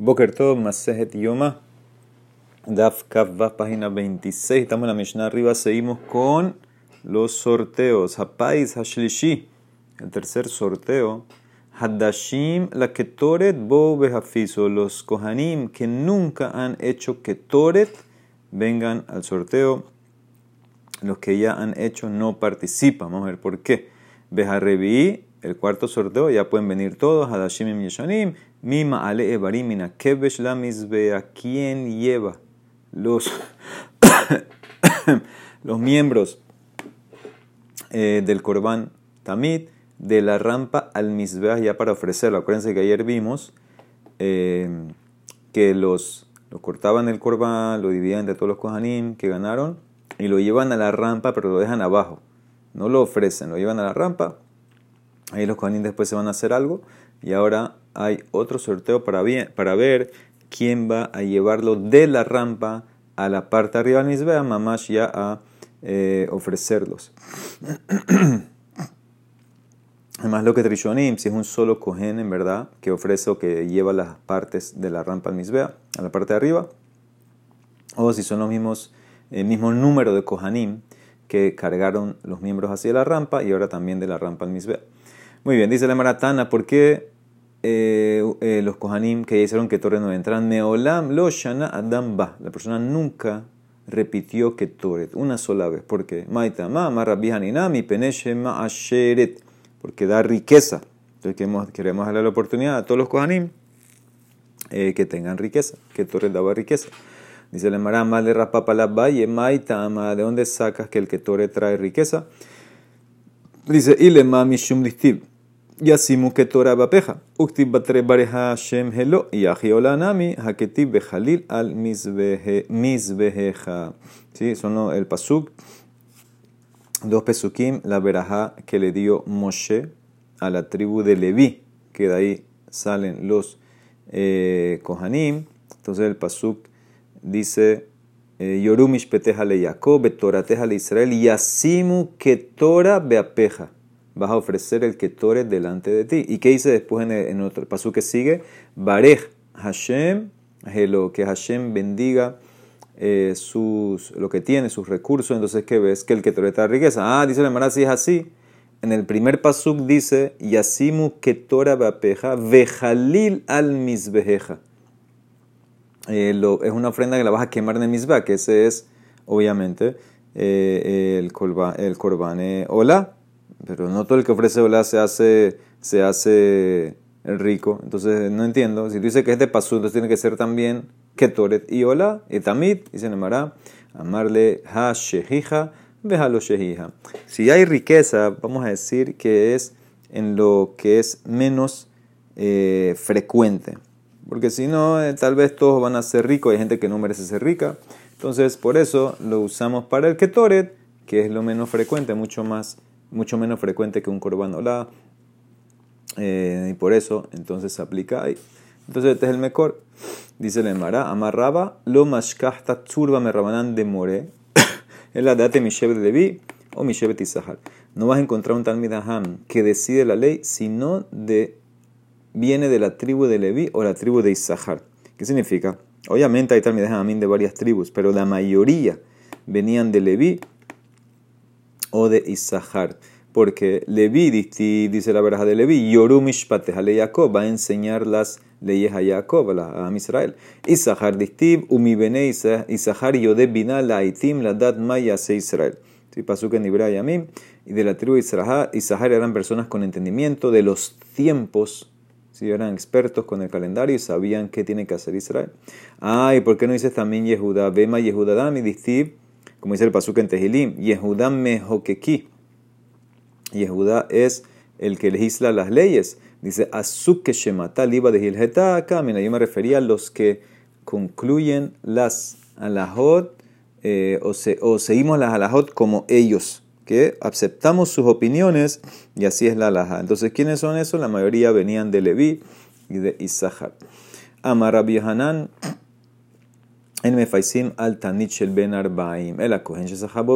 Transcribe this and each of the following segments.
Boker Tov, Masejet Yoma, Daf Kavva, página 26. Estamos en la Mishnah arriba. Seguimos con los sorteos. Hapais Hashlishi, el tercer sorteo. Hadashim, la Ketoret, Bo Behafiso. Los Kohanim que nunca han hecho Ketoret, vengan al sorteo. Los que ya han hecho no participan. Vamos a ver por qué. Beharevi, el cuarto sorteo, ya pueden venir todos. Hadashim y Yeshanim. Mima ale ebarimina kebesh la misbea. ¿Quién lleva los, los miembros eh, del corbán tamid de la rampa al misbea ya para ofrecerlo? Acuérdense que ayer vimos eh, que los, los cortaban el corbán, lo dividían entre todos los kohanim que ganaron y lo llevan a la rampa, pero lo dejan abajo. No lo ofrecen, lo llevan a la rampa. Ahí los kohanim después se van a hacer algo y ahora hay otro sorteo para, ver quién va a llevarlo de la rampa a la parte arriba del misbea, mamash ya a eh, ofrecerlos. Además, lo que Trishonim, si es un solo cohen en verdad, que ofrece o que lleva las partes de la rampa al misbea, a la parte de arriba, o si son los mismos, el mismo número de kohanim que cargaron los miembros hacia la rampa y ahora también de la rampa al misbea. Muy bien, dice la Maratana, ¿por qué eh, eh, los Kohanim que hicieron que Torre no entran? Meolam lo shana adam ba. La persona nunca repitió que Torre una sola vez. ¿Por qué? Maita ma mi peneshema asheret. Porque da riqueza. Entonces queremos, queremos darle la oportunidad a todos los Kohanim eh, que tengan riqueza. Que Torre daba riqueza. Dice la Mara, mal de la valle, maita ¿de dónde sacas que el que Torre trae riqueza? Dice, ilema mishum distib. Yasimu ketora bapeja. Uktib batre bareja shem helo. Yahiola nami haketib bejalil al misbejeja. Sí, son el pasuk. Dos pesukim, la veraja que le dio Moshe a la tribu de Leví, que de ahí salen los eh, Kohanim. Entonces el pasuk dice eh, Yorumish peteja le Jacob, betorateja le Israel, yasimu ketora beapeja. Vas a ofrecer el ketore delante de ti. ¿Y qué dice después en, el, otro paso que sigue? Barej Hashem, que Hashem bendiga eh, sus, lo que tiene, sus recursos. Entonces, ¿qué ves? Que el ketore da riqueza. Ah, dice la Mara, si es así. En el primer pasuk dice, Yasimu ketora beapeja, vejalil al misbejeja. Eh, es una ofrenda que la vas a quemar en el que ese es, obviamente, eh, el, corban, el hola. Pero no todo el que ofrece hola se hace, se hace rico. Entonces, no entiendo. Si tú dices que es de pasú, entonces tiene que ser también ketoret y hola, y tamid, dice Nemara, amarle ha shehija, lo shehija. Si hay riqueza, vamos a decir que es en lo que es menos eh, frecuente. Porque si no, eh, tal vez todos van a ser ricos. Hay gente que no merece ser rica. Entonces, por eso lo usamos para el ketoret, que es lo menos frecuente, mucho más, mucho menos frecuente que un korban olá. Eh, y por eso, entonces se aplica ahí. Entonces, este es el mejor. Dice el Emara, amarraba lo mashkahta tzurba rabanan de more. Es la date Mishev de Levi o Mishev Tizahar. No vas a encontrar un Talmid que decide la ley, sino de viene de la tribu de Leví o la tribu de Isahar. ¿Qué significa? Obviamente hay también de varias tribus, pero la mayoría venían de Leví o de Isahar. Porque Leví, dice la verdad de Leví, Yorumishpate a Jacob va a enseñar las leyes a Jacob, a, Israel. Isahar distib, umibene Isahar yode bina la itim la dat maya se Israel. Sí, pasó que en Yamim. Y de la tribu de Isahar eran personas con entendimiento de los tiempos si eran expertos con el calendario y sabían qué tiene que hacer Israel. Ah, ¿y por qué no dices también Yehuda? Bema Yehuda Dami, Distib, como dice el pasuk en Tehilim, Yehuda Mehokeki. Yehuda es el que legisla las leyes. Dice, Azuke Shemata Liba de Hilheta Mira, yo me refería a los que concluyen las alajot eh, o, o seguimos las alajot como ellos que aceptamos sus opiniones y así es la alhaja. Entonces, ¿quiénes son esos? La mayoría venían de Leví y de Isahar. Amar Rabbi Hanan en Mefaisim al Tanich el Ben Arbaim. El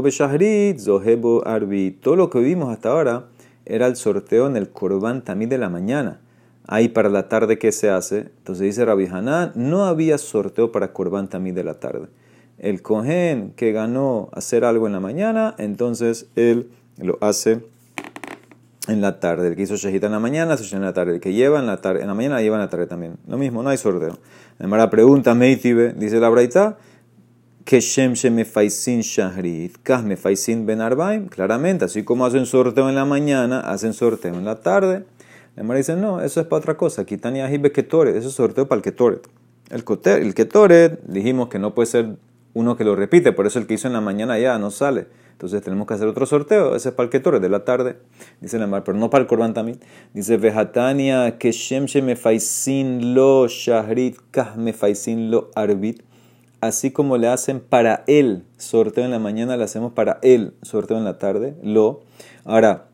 Beshahrit, Zohebo Arbi. Todo lo que vimos hasta ahora era el sorteo en el Korban también de la mañana. ahí para la tarde que se hace. Entonces dice Rabbi Hanan, no había sorteo para Corban también de la tarde. El cohen que ganó hacer algo en la mañana, entonces él lo hace en la tarde. El que hizo shejita en la mañana, se en la tarde. El que lleva en la tarde, en la mañana lleva en la tarde también. Lo mismo, no hay sorteo. Además la pregunta, Meitibe, dice la Braita, que Shem me faisin shahrit, kah me faisin ben arbaim. Claramente, así como hacen sorteo en la mañana, hacen sorteo en la tarde. Además dice, no, eso es para otra cosa. Kitania hibe ketoret, eso es sorteo para el ketoret. El, el ketoret, dijimos que no puede ser uno que lo repite, por eso el que hizo en la mañana ya no sale. Entonces tenemos que hacer otro sorteo, ese es para el Ketore de la tarde, dice la mar, pero no para el Corban también. Dice, Vejatania, que Shem me faisin lo shahrit, kah me faisin lo arbit. Así como le hacen para él sorteo en la mañana, le hacemos para él sorteo en la tarde, lo. Ahora,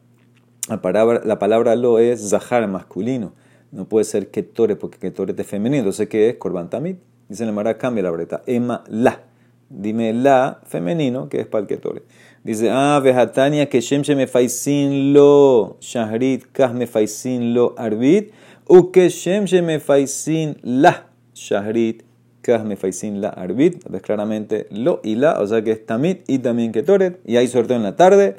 la palabra, la palabra lo es zahar masculino. No puede ser ketore porque ketore es femenino. Entonces, ¿qué es? Corban tamid. Dice la Mara, cambia la breta. Ema la. Dime la femenino, que es ketore. Dice, ah, vejatania que Shem me faisin lo shahrit, kah me faisin lo arbit, u que Shem me faisin la shahrit, kah me faisin la arbit. Ves claramente lo y la, o sea que es tamit y también ketoret, y hay sorteo en la tarde.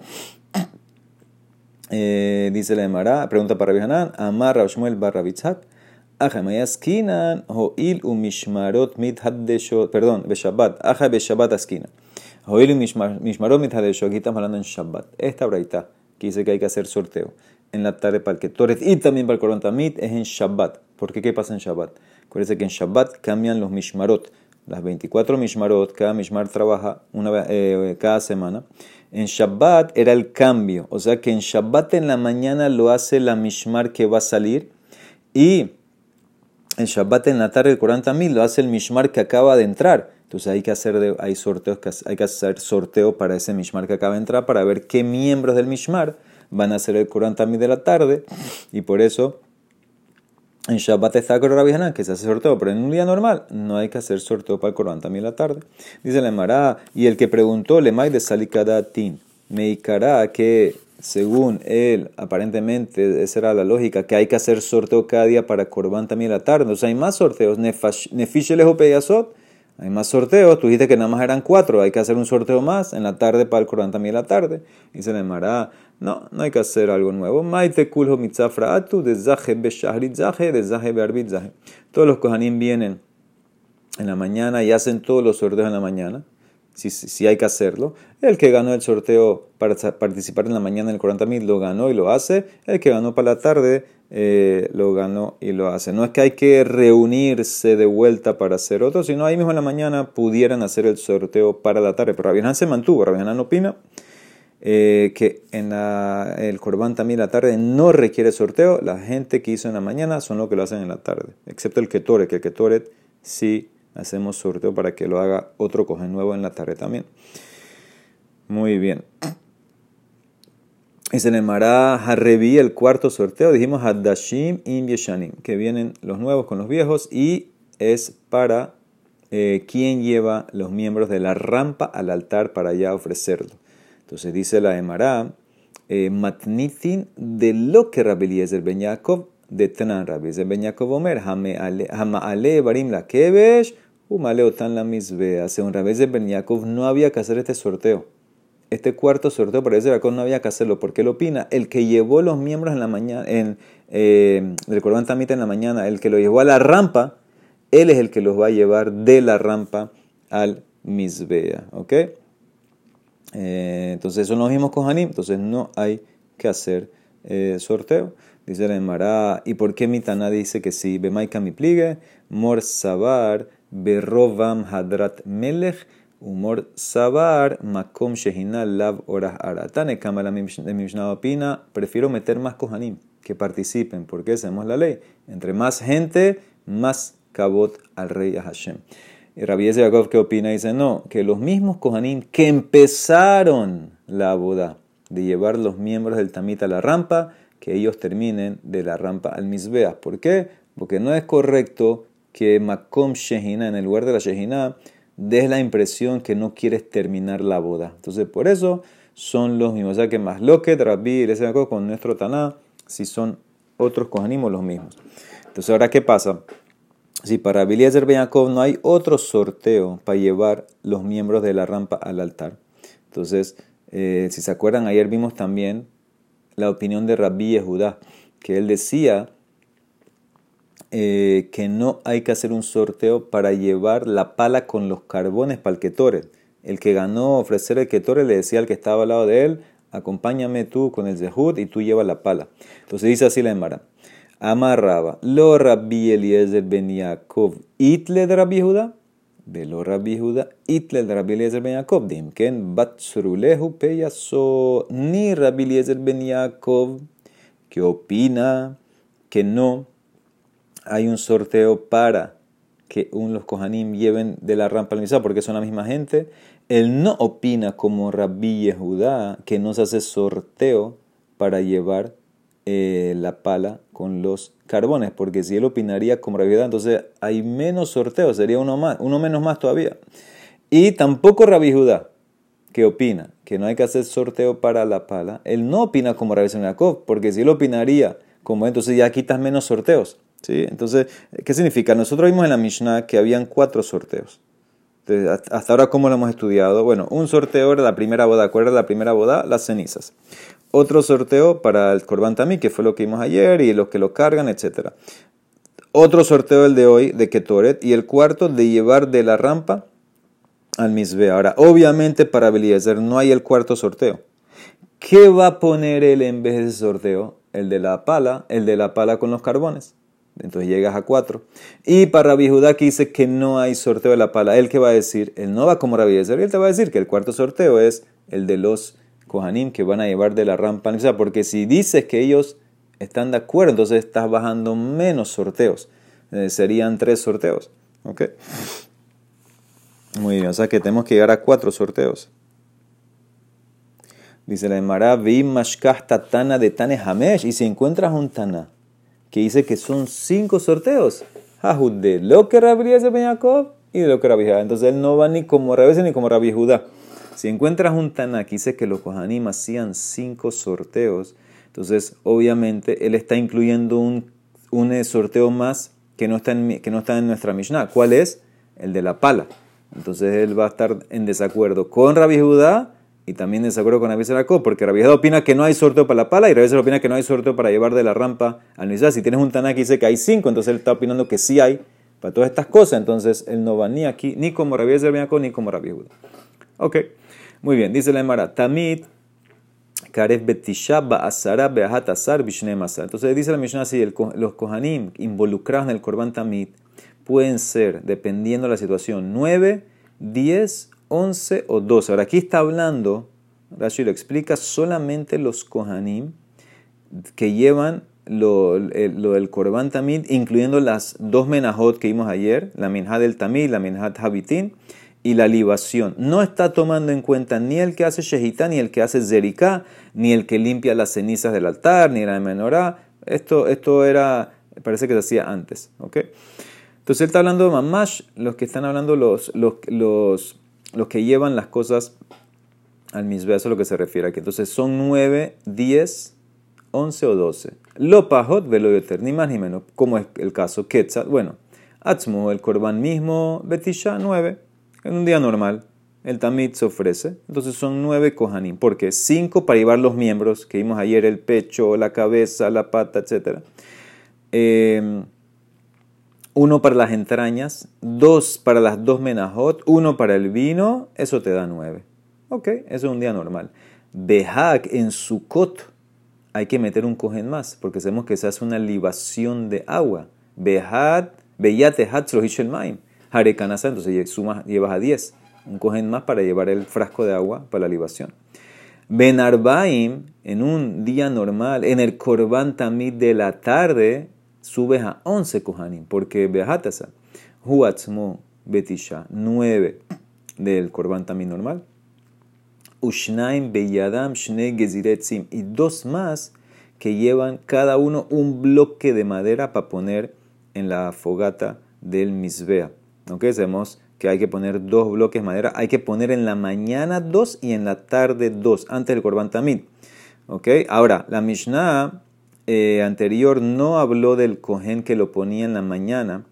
Eh, dice la Emara, pregunta para Bihanan, Amar Rabshmuel barra Bitzhak, Ajamayaskinan, Hoil u Mishmarot mit haddeshot, perdón, Beshabbat, Aja Beshabbat askinan. Hoy Mishmarot Mitadesho, aquí estamos hablando en Shabbat. Esta braita que dice que hay que hacer sorteo en la tarde para el Ketoret y también para el Korban Tamit es en Shabbat. ¿Por qué? ¿Qué pasa en Shabbat? Acuérdense que en Shabbat cambian los Mishmarot. Las 24 Mishmarot, cada Mishmar trabaja una eh, cada semana. En Shabbat era el cambio. O sea que en Shabbat en la mañana lo hace la Mishmar que va a salir. Y en Shabbat en la tarde el Korban Tamit lo hace el Mishmar que acaba de entrar. Entonces hay que hacer hay sorteos hay que hacer sorteo para ese mishmar que acaba de entrar para ver qué miembros del mishmar van a hacer el Corán también de la tarde y por eso en Shabbat está con Rabbi que se hace sorteo, pero en un día normal no hay que hacer sorteo para el Corán también la tarde. Dice la Mará, y el que preguntó, le de Salikadatin, me que según él, aparentemente, esa era la lógica, que hay que hacer sorteo cada día para Corban también la tarde. O sea, hay más sorteos. Nefishelejo Peyasot hay más sorteos, tú dijiste que nada más eran cuatro, hay que hacer un sorteo más en la tarde para el Corán también la tarde. Y se le mará, no, no hay que hacer algo nuevo. Maite kulho mitzafra atu, de zahe beshahrit zahe, de zahe bearbit. Todos los kohanim vienen en la mañana y hacen todos los sorteos en la mañana, si, hay que hacerlo. El que ganó el sorteo para participar en la mañana en el Corán también lo ganó y lo hace. El que ganó para la tarde eh, lo ganó y lo hace. No es que hay que reunirse de vuelta para hacer otro, sino ahí mismo en la mañana pudieran hacer el sorteo para la tarde. Pero Rabinán se mantuvo, Rabinán opina eh, que en el Corbán también la tarde no requiere sorteo. La gente que hizo en la mañana son los que lo hacen en la tarde, excepto el Ketoret, que el Ketoret sí hacemos sorteo para que lo haga otro coge nuevo en la tarde también. Muy bien. Y se le mará Harrevi el cuarto sorteo. Dijimos Haddashim im Yeshanim, que vienen los nuevos con los viejos y es para eh, quien lleva los miembros de la rampa al altar para ya ofrecerlo. Entonces dice la Emara, eh, Matnitin de lo que Rabbi Eliezer Ben Yaakov de Tanan Rabbi Eliezer Ben Yaakov Omer, ale Barim la Kebesh, Umale Otan la Misbea. Según Rabbi Eliezer Ben Yaakov no había que hacer este sorteo este cuarto sorteo parece que no había que hacerlo. porque él opina? El que llevó los miembros en la mañana, en, eh, del en la mañana, el que lo llevó a la rampa, él es el que los va a llevar de la rampa al Misbea. ¿Ok? Eh, entonces, eso nos vimos con Hanim. Entonces, no hay que hacer sorteo. Dice la Emara, ¿y por qué Mitana dice que sí? Bemaika mi pligue, Mor Sabar, Berrovam Hadrat Melech Humor Sabar, Makom Shehinal Lav Orah Aratane, Kamala Mishnah opina, prefiero meter más Kohanim que participen, porque hacemos la ley. Entre más gente, más cabot al rey Hashem. Y Rabbi Yaakov, ¿qué opina? Dice, no, que los mismos Kohanim que empezaron la boda de llevar los miembros del Tamit a la rampa, que ellos terminen de la rampa al Mizbeah. ¿Por qué? Porque no es correcto que Makom Shehina, en el lugar de la Shehina, des la impresión que no quieres terminar la boda. Entonces, por eso son los mismos. O sea que más lo que Rabbi y con nuestro Taná, si son otros cojanimos los mismos. Entonces, ahora, ¿qué pasa? Si para Eliezer Ben Yaakov no hay otro sorteo para llevar los miembros de la rampa al altar. Entonces, eh, si se acuerdan, ayer vimos también la opinión de Rabbi Yehudá, que él decía eh, que no hay que hacer un sorteo para llevar la pala con los carbones para el Ketoret. El que ganó ofrecer el Ketoret le decía al que estaba al lado de él, acompáñame tú con el Zehut y tú llevas la pala. Entonces dice así la Emara. Amarraba, lo Rabbi Eliezer ben Yaakov, itle de Rabbi Judá, lo Rabbi Judá, itle de Rabbi Eliezer ben Yaakov, dimken batzrulehu peyaso, ni Rabbi Eliezer ben Yaakov, que opina que no hay un sorteo para que un, los Kohanim lleven de la rampa al misa porque son la misma gente. Él no opina como Rabbi Yehudá que no se hace sorteo para llevar eh, la pala con los carbones, porque si él opinaría como Rabbi entonces hay menos sorteos, sería uno, más, uno menos más todavía. Y tampoco Rabbi Judá, que opina que no hay que hacer sorteo para la pala, él no opina como Rabbi Senakov, porque si él opinaría como entonces ya quitas menos sorteos. ¿sí? Entonces, ¿qué significa? Nosotros vimos en la Mishnah que habían cuatro sorteos. hasta ahora, ¿cómo lo hemos estudiado? Bueno, un sorteo era la primera boda. ¿Cuál la primera boda? Las cenizas otro sorteo para el Corban Tamí, que fue lo que vimos ayer, y los que lo cargan, etc. Otro sorteo el de hoy, de Ketoret, y el cuarto de llevar de la rampa al Misbe. Ahora, obviamente para Beliezer no hay el cuarto sorteo. ¿Qué va a poner él en vez de ese sorteo? El de la pala, el de la pala con los carbones. Entonces llegas a cuatro. Y para Rabbi Judá que dice que no hay sorteo de la pala, ¿él qué va a decir? Él no va como Rabbi Yezer, él te va a decir que el cuarto sorteo es el de los Kohanim que van a llevar de la rampa porque si dices que ellos están de acuerdo, entonces estás bajando menos sorteos. Eh, serían tres sorteos. ¿Ok? Muy bien, o sea que tenemos que llegar a cuatro sorteos. Dice la Emara, tana de Tane Hamesh. Y si encuentras un Tana que dice que son cinco sorteos, de lo que Rabbi Jacob y de lo que Rabbi Entonces él no va ni como Rabbi ni como Rabbi Judá. Si encuentras un Tana que dice que los Kohanim hacían cinco sorteos, entonces obviamente él está incluyendo un, un eh, sorteo más que no, está en, que no está en nuestra Mishnah. ¿Cuál es? El de la pala. Entonces él va a estar en desacuerdo con Rabbi Judá y también en desacuerdo con Rabbi Seracó, porque Rabbi Judá opina que no hay sorteo para la pala y Rabbi Judá opina que no hay sorteo para llevar de la rampa al Mishnah. Si tienes un Tana que dice que hay cinco, entonces él está opinando que sí hay para todas estas cosas. Entonces él no va ni aquí, ni como Rabbi Seracó, ni como Rabbi Judá. Ok. Muy bien, dice la Emara, Tamid Karef Betisha Ba'asara Be'ahat Asar. Entonces dice la Mishnah así, los Kohanim involucrados en el Korban Tamid pueden ser, dependiendo de la situación, 9, 10, 11 o 12. Ahora aquí está hablando, Rashi lo explica, solamente los Kohanim que llevan lo, del Korban Tamid, incluyendo las dos menajot que vimos ayer, la minha del Tamid, la minhat Habitin, y la libación. No está tomando en cuenta ni el que hace shehita, ni el que hace zerika, ni el que limpia las cenizas del altar, ni la menorá. Esto, esto era, parece que se hacía antes. ¿okay? Entonces él está hablando de mamash, los que están hablando los, los, los, que llevan las cosas al mismo, eso es lo que se refiere aquí. Entonces son 9, 10, 11 o 12. Lo pajot velo ni más ni menos, como es el caso Quetzal. Bueno, Atzmu, el korban mismo, Betisha, 9. En un día normal, el tamid se ofrece. Entonces son nueve kohanim. porque Cinco para llevar los miembros, que vimos ayer, el pecho, la cabeza, la pata, etc. Em, uno para las entrañas, dos para las dos menajot, uno para el vino, eso te da nueve. Ok, eso es un día normal. Behak en Sukkot hay que meter un cohen más, porque sabemos que se hace una libación de agua. Behad, beyate hatzro maim. Harekanasa, entonces sumas, llevas a 10. Un cogen más para llevar el frasco de agua para la libación. Benarbaim, en un día normal, en el Korban Tamid de la tarde, subes a 11 kohanim, porque Behatasa, Huatzmo Betisha, 9 del Korban Tamid normal. Ushnaim Beyadam Shne Geziretzim, y dos más que llevan cada uno un bloque de madera para poner en la fogata del Misbea. ¿Ok? Sabemos que hay que poner dos bloques de madera. Hay que poner en la mañana dos y en la tarde dos, antes del Korban Tamid. ¿Ok? Ahora, la Mishnah eh, anterior no habló del cohen que lo ponía en la mañana,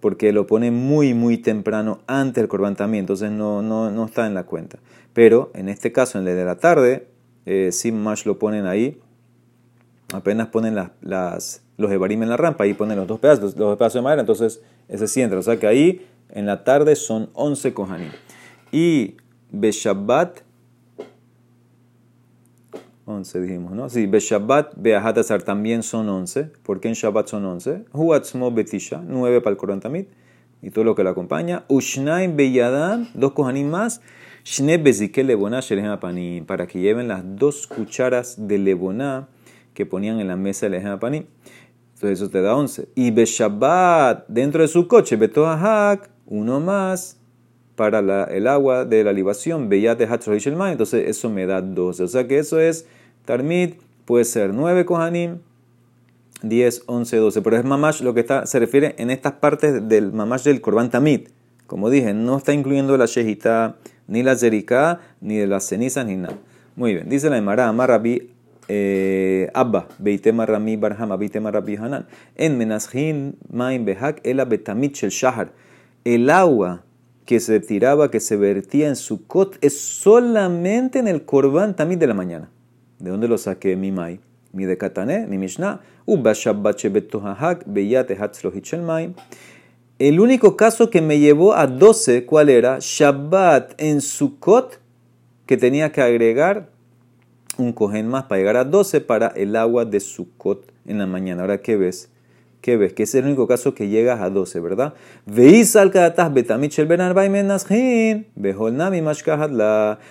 porque lo pone muy, muy temprano antes del corban también, entonces no, no, no está en la cuenta. Pero en este caso, en el de la tarde, eh, sin más lo ponen ahí, apenas ponen las, los evarim en la rampa, ahí ponen los dos pedazos, los dos pedazos de madera, entonces ese sí entra. O sea que ahí en la tarde son 11 kohanim. Y Beshabbat, 11 dijimos, ¿no? Sí, Beshabbat, Beahat Azar también son 11. ¿Por qué en Shabbat son 11? Huatzmo Betisha, 9 para el Corán Tamid y todo lo que lo acompaña. Ushnaim Beyadam, dos kohanim más. Shne Bezike Panim, para que lleven las dos cucharas de Leboná que ponían en la mesa de Panim. Entonces eso te da 11. Y Beshabbat, dentro de su coche, Betohahak, uno más para la, el agua de la libación, Beyat de entonces eso me da 12. O sea que eso es Tarmid, puede ser 9 Kohanim, 10, 11, 12. Pero es Mamash lo que está, se refiere en estas partes del Mamash del Korban Tamid. Como dije, no está incluyendo la Shehita, ni la Zerika, ni de las cenizas, ni nada. Muy bien, dice la Emara, Amar Rabbi eh, Abba, Beitema Rami Barhama, Beitema Rabbi Hanan, en Menashin Maim Behak, Ela Betamit Shel Shahar. El agua que se tiraba, que se vertía en su cot, es solamente en el Korban Tamid de la mañana. ¿De dónde lo saqué mi Mai? Mi de Katané, mi Mishnah, Uba Shabbat Shebetohahak, Beyate Hatzlohichelmaim. El único caso que me llevó a 12, ¿cuál era? Shabbat en Sukkot, que tenía que agregar un cojen más para llegar a 12 para el agua de Sukkot en la mañana. Ahora, ¿qué ves? ¿Qué ves? Que es el único caso que llegas a 12, ¿verdad? Veis al betamichel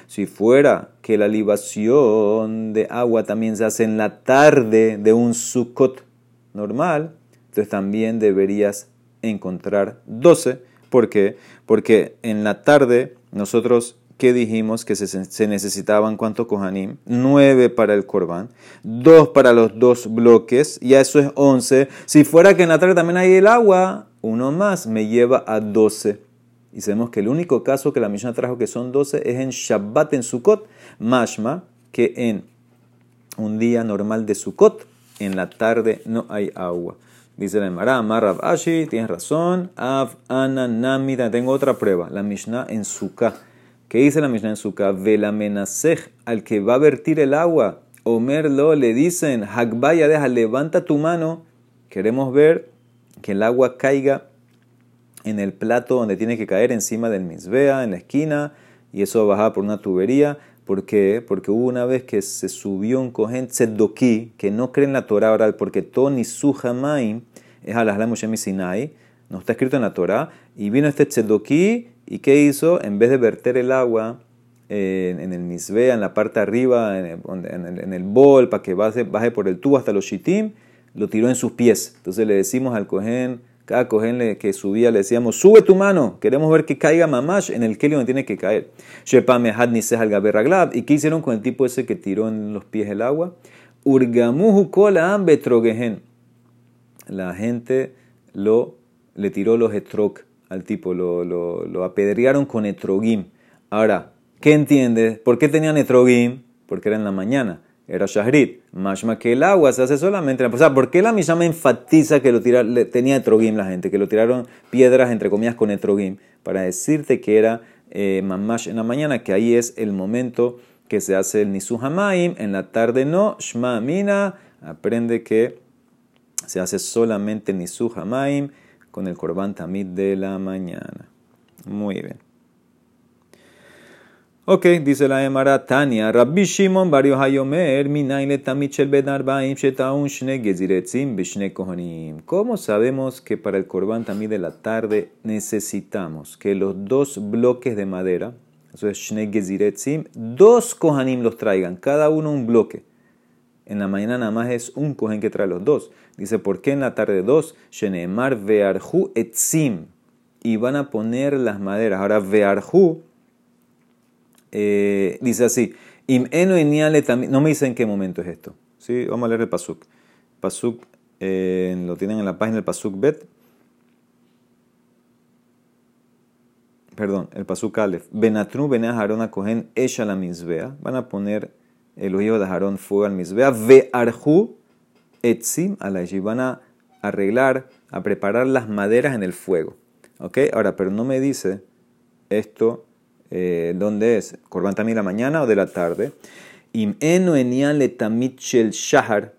Si fuera que la libación de agua también se hace en la tarde de un Sukkot normal, entonces también deberías encontrar 12. ¿Por qué? Porque en la tarde nosotros, ¿qué dijimos? Que se, necesitaban cuántos kohanim? 9 para el korban, 2 para los dos bloques, ya eso es 11. Si fuera que en la tarde también hay el agua, uno más me lleva a 12. Y sabemos que el único caso que la Mishnah trajo que son 12 es en Shabbat en Sukkot, mashma, que en un día normal de Sukkot, en la tarde no hay agua. Dice la Emara, Amar Ashi, tienes razón. Av Ananamida. Tengo otra prueba. La Mishnah en Sukkah. ¿Qué dice la Mishnah en Sukkah? Velamenasej, al que va a vertir el agua. Omerlo le dicen, Hagbaya, deja, levanta tu mano. Queremos ver que el agua caiga en el plato donde tiene que caer, encima del misbea, en la esquina, y eso baja por una tubería. ¿Por qué? Porque hubo una vez que se subió un cohen tzedoki, que no cree en la Torah oral, porque Toni su es la Moshe Sinai, no está escrito en la Torah, y vino este tzedoki, y ¿qué hizo? En vez de verter el agua en, el misbea, en la parte arriba, en el, bol, para que baje, baje, por el tubo hasta los shitim, lo tiró en sus pies. Entonces le decimos al cohen cada cogen que subía le decíamos, sube tu mano, queremos ver que caiga mamash en el kelly donde tiene que caer. ¿Y qué hicieron con el tipo ese que tiró en los pies el agua? Urgamuhu betrogehen. La gente lo, le tiró los etrog al tipo, lo, lo, apedrearon con etrogim. Ahora, ¿qué entiendes? ¿Por qué tenían etrogim? Porque era en la mañana era Shahrit. Mashma que el agua se hace solamente en la... O sea, ¿por qué la Mishama enfatiza que lo tiraron, tenía etrogim la gente? Que lo tiraron piedras, entre comillas, con etrogim. Para decirte que era eh, mamash en la mañana, que ahí es el momento que se hace el Nisu Hamaim. En la tarde no. Shma Mina aprende que se hace solamente el Nisu Hamaim con el Korban Tamid de la mañana. Muy bien. Ok, dice la Emara Tania, Rabbi Shimon Bar Hayomer, Minayle Tamichel Ben Arbaim, Shetaun Kohanim. ¿Cómo sabemos que para el Korban también de la tarde necesitamos que los dos bloques de madera, eso es Shne dos Kohanim los traigan, cada uno un bloque? En la mañana nada más es un Kohen que trae los dos. Dice, ¿por qué en la tarde dos? Shenemar Vearhu Etzim. Y van a poner las maderas. Ahora, Vearhu eh, dice así, Im eno no me dice en qué momento es esto. ¿sí? Vamos a leer el Pasuk. Pasuk eh, lo tienen en la página del Pasuk Bet. Perdón, el Pasuk Aleph. Benatru bene Aharon a cogen la misbea. Van a poner el hijos de Aarón fuego al misbea. Ve arhu etzim a la van a arreglar, a preparar las maderas en el fuego. ¿Ok? Ahora, pero no me dice esto, eh, ¿dónde es? ¿Corban también la mañana o de la tarde? Im eno le tamit shel shahar.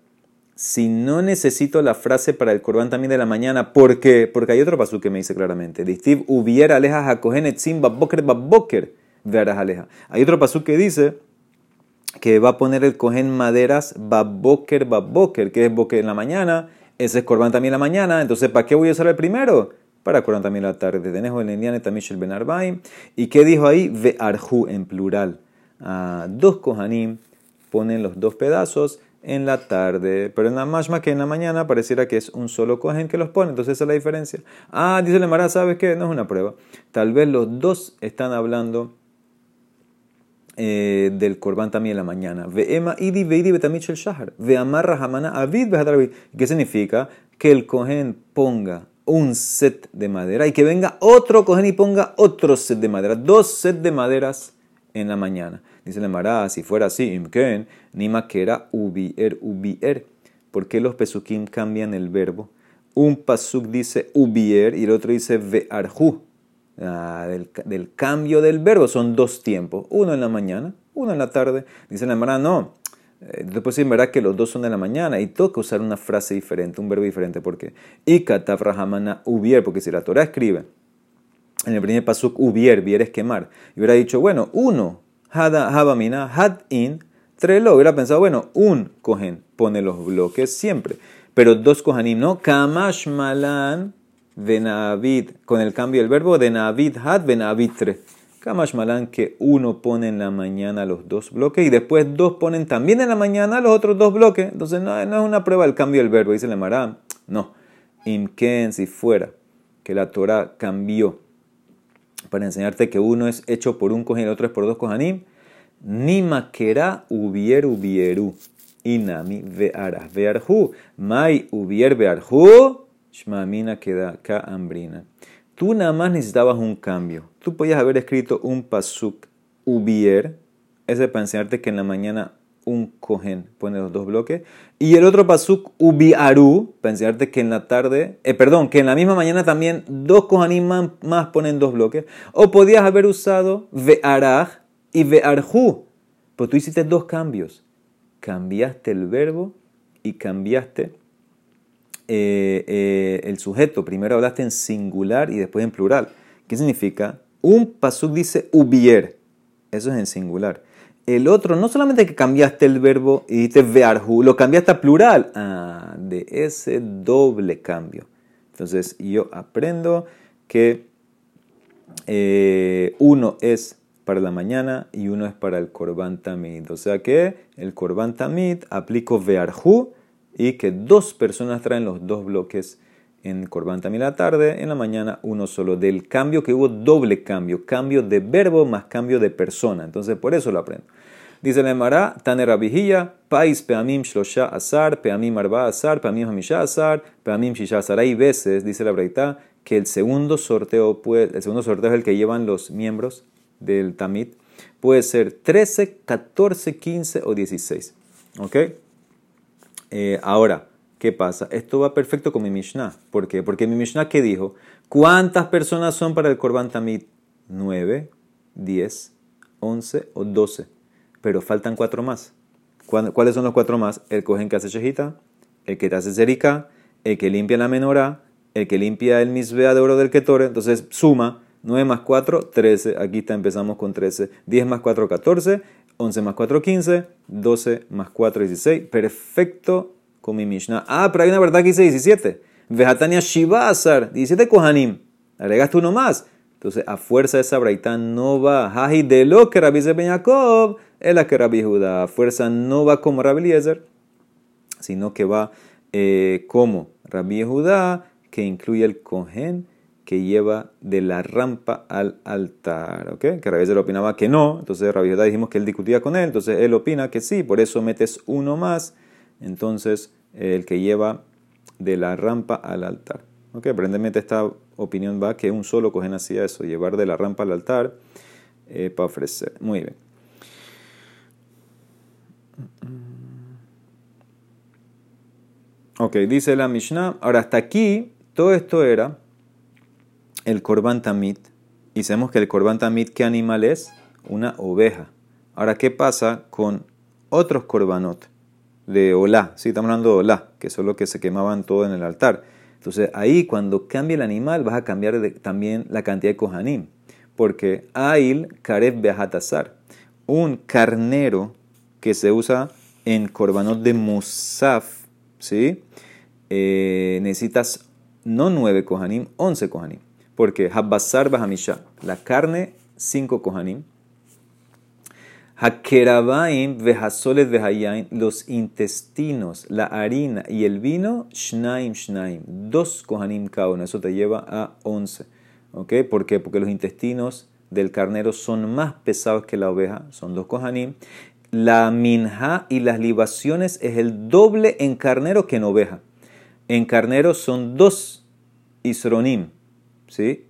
Si no necesito la frase para el corban también de la mañana, ¿por qué? Porque hay otro paso que me dice claramente. Distiv hubiera aleja a cohen etzim baboker baboker verás aleja. Hay otro paso que dice que va a poner el cohen maderas baboker baboker, que es boker en la mañana, ese es corban también en la mañana, entonces ¿para qué voy a usar el primero? Para corban también la tarde. Denejo el indiane también el benarbaim. ¿Y qué dijo ahí? Ve arju en plural. a dos kohanim ponen los dos pedazos en la tarde, pero en la más que en la mañana pareciera que es un solo cohen que los pone, entonces esa es la diferencia. Ah, dice el Mara, ¿sabes qué? No es una prueba. Tal vez los dos están hablando eh, del Corban también en la mañana. Ve'ema idi veidi betamich el shahar. Hamana avid ¿Qué significa? Que el cohen ponga un set de madera y que venga otro cohen y ponga otro set de madera. Dos sets de maderas en la mañana. Dice el Mará, si fuera así, imken, ni makera ubier ubier. ¿Por qué los pesukim cambian el verbo? Un pasuk dice ubier y el otro dice ve'arhu. Ah, del, cambio del verbo. Son dos tiempos, uno en la mañana, uno en la tarde. Dice la hermana, no. Eh, después en verdad que los dos son en la mañana y toca usar una frase diferente, un verbo diferente. ¿Por qué? Y rahamana ubier, porque si la Torah escribe en el primer pasuk ubier, bier es quemar, y hubiera dicho, bueno, uno, hada, habamina, had in, trelo, hubiera pensado, bueno, un cohen pone los bloques siempre, pero dos kohanim, no, kamash malan, Venavid, con el cambio del verbo, de Navid had, Venavid tre. Kamash malan que uno pone en la mañana los dos bloques y después dos ponen también en la mañana los otros dos bloques. Entonces no, es una prueba del cambio del verbo, dice el Mará. No. Imken, si fuera que la Torah cambió para enseñarte que uno es hecho por un cojín y el otro es por dos cojanim, ni maquera ubier ubieru. Inami ve'ara ve'arhu. Mai ubier ve'arhu. Shmamina queda hambrina. Tú nada más necesitabas un cambio. Tú podías haber escrito un pasuk ubier, ese para enseñarte que en la mañana un cohen pone los dos bloques, y el otro pasuk ubiaru, para enseñarte que en la tarde, eh, perdón, que en la misma mañana también dos kohanim más, ponen dos bloques, o podías haber usado ve'araj y ve'arju, pues tú hiciste dos cambios. Cambiaste el verbo y cambiaste eh, eh, el sujeto. Primero hablaste en singular y después en plural. ¿Qué significa? Un pasuk dice ubier. Eso es en singular. El otro, no solamente que cambiaste el verbo y dijiste vearhu, lo cambiaste a plural. Ah, de ese doble cambio. Entonces yo aprendo que eh, uno es para la mañana y uno es para el korban tamid. O sea que el korban tamid aplico vearhu y que dos personas traen los dos bloques en Corban también la tarde, en la mañana uno solo. Del cambio que hubo doble cambio, cambio de verbo más cambio de persona. Entonces por eso lo aprendo. Dice la Emara, Tane Rabijilla, Pais Peamim Shlosha Azar, Peamim Arba Azar, Peamim Hamisha Azar, Peamim Shisha Azar. Hay veces, dice la Breita, que el segundo sorteo el segundo sorteo es el que llevan los miembros del Tamit. Puede ser 13, 14, 15 o 16. ¿Ok? Eh, ahora, ¿qué pasa? Esto va perfecto con mi Mishnah. ¿Por qué? Porque mi Mishnah, ¿qué dijo? ¿Cuántas personas son para el Korban Tamid? ¿Nueve, diez, once o doce? Pero faltan cuatro más. ¿Cuáles son los cuatro más? El cogen que hace shejita, el que te hace cerika, el que limpia la menorá, el que limpia el misbea de oro del ketore. Entonces suma 9 más 4, 13. Aquí está, empezamos con 13. 10 más 4, 14. 11 más 4, 15. 12 más 4, 16. Perfecto con mi Mishnah. Ah, pero hay una verdad que dice 17. Vejatania Shiva Azar. 17 Kohanim. Agregaste uno más. Entonces, a fuerza de esa braita no va. Haji de lo que Rabbi Jacob es la que Rabbi Judá. A fuerza no va como Rabbi Eliezer, sino que va eh, como Rabbi Judá, que incluye el Kohen que lleva de la rampa al altar. ¿ok? Que Rabbi opinaba que no, entonces Rabbi dijimos que él discutía con él, entonces él opina que sí, por eso metes uno más, entonces el que lleva de la rampa al altar. ¿ok? Aparentemente esta opinión va que un solo cogen hacía eso, llevar de la rampa al altar eh, para ofrecer. Muy bien. Ok, dice la Mishnah. Ahora, hasta aquí, todo esto era el Korban Tamit. Y sabemos que el Korban Tamit, ¿qué animal es? Una oveja. Ahora, ¿qué pasa con otros Korbanot? De Olá, sí, estamos hablando de Olá, que son los que se quemaban todo en el altar. Entonces, ahí cuando cambia el animal, vas a cambiar también la cantidad de Kohanim. Porque Ail Karev Beahatazar, un carnero que se usa en Korbanot de Musaf, ¿sí? Eh, necesitas no nueve Kohanim, once Kohanim. Porque Habbasar Bahamisha, la carne, cinco Kohanim. Hakerabaim los intestinos, la harina y el vino, shnaim shnaim, dos kohanim cada uno, eso te lleva a once. ¿Ok? ¿Por qué? Porque los intestinos del carnero son más pesados que la oveja, son dos kohanim. La minja y las libaciones es el doble en carnero que en oveja. En carnero son dos isronim, ¿sí?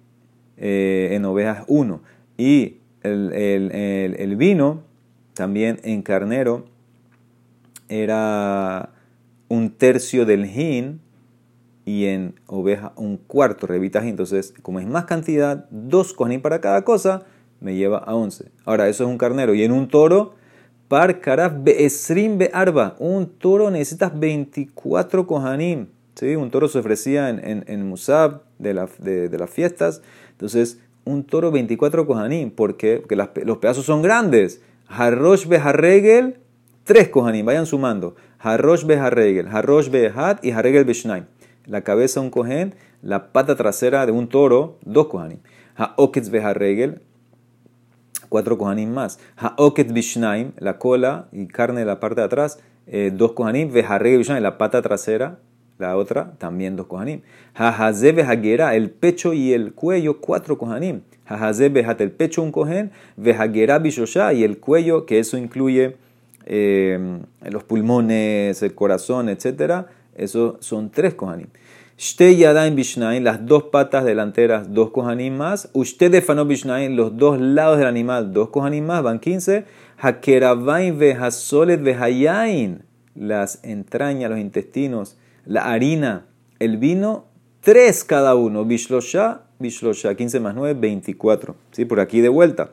Eh, en ovejas uno. Y el, el, el vino también en carnero era un tercio del hin y en oveja un cuarto revita Entonces, como es más cantidad, dos kohanim para cada cosa, me lleva a 11. Ahora, eso es un carnero. Y en un toro, par karaf be'esrim be'arba. Un toro necesitas 24 kohanim. ¿Sí? Un toro se ofrecía en, en, Musab de, la, de, las fiestas. Entonces, un toro 24 kohanim. Porque los pedazos son grandes. Harrosh beharregel, tres kohanim, vayan sumando. Harrosh beharregel, Harrosh behat y Harregel beshnaim. La cabeza un kohen, la pata trasera de un toro, dos kohanim. Haoketz beharregel, cuatro kohanim más. Haoketz bishnaim, la cola y carne de la parte de atrás, eh, dos kohanim. Beharregel bishnaim, la pata trasera, la otra, también dos kohanim. Hahazeh behagera, el pecho y el cuello, cuatro kohanim. Hajazé bejat el pecho un cohen, vejagera bishosha y el cuello, que eso incluye eh, los pulmones, el corazón, etc. Eso son tres kohanim. Shte bishnain, las dos patas delanteras, dos kohanim más. Usted defano los dos lados del animal, dos kohanim más, van 15. Hakeravain vejasolet vejayain, las entrañas, los intestinos, la harina, el vino, tres cada uno. Bishlosha Bishlosha, 15 más 9, 24. ¿Sí? Por aquí de vuelta.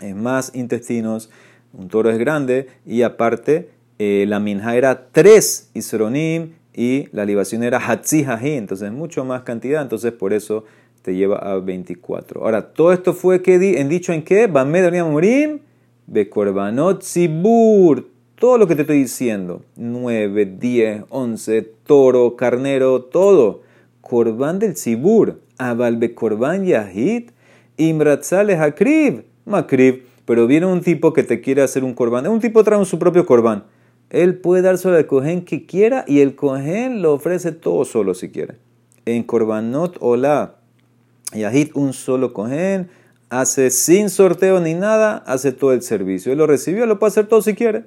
Es más intestinos, un toro es grande y aparte eh, la minja era 3 isronim y la libación era hatzihahi, entonces mucho más cantidad, entonces por eso te lleva a 24. Ahora, todo esto fue que en dicho en qué? Bamed Morim, Bekorbanot. Todo lo que te estoy diciendo, 9, 10, 11, toro, carnero, todo. Corban del Zibur. Abalbe Korban Yahid, Imratzale Hakrib, Makrib. Pero viene un tipo que te quiere hacer un Korban. Un tipo trae su propio Korban. Él puede dar solo al Cohen que quiera y el Cohen lo ofrece todo solo si quiere. En Korbanot Ola Yahid, un solo Cohen, hace sin sorteo ni nada, hace todo el servicio. Él lo recibió, lo puede hacer todo si quiere.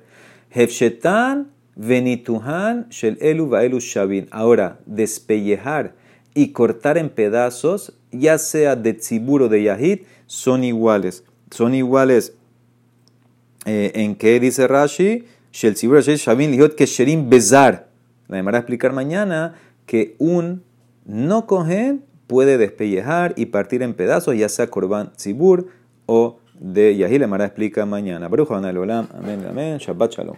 Hefshetan Venituhan Shel Elu Vaelu Shavin. Ahora, despellejar y cortar en pedazos, ya sea de tzibur o de yahid, son iguales. Son iguales eh, en que dice Rashi, Shel tzibur shavin liot que sherim bezar. La a explicar mañana que un no cogen puede despellejar y partir en pedazos, ya sea korban tzibur o de yahid. La Mara explica mañana. Amén, amén. Shabbat shalom.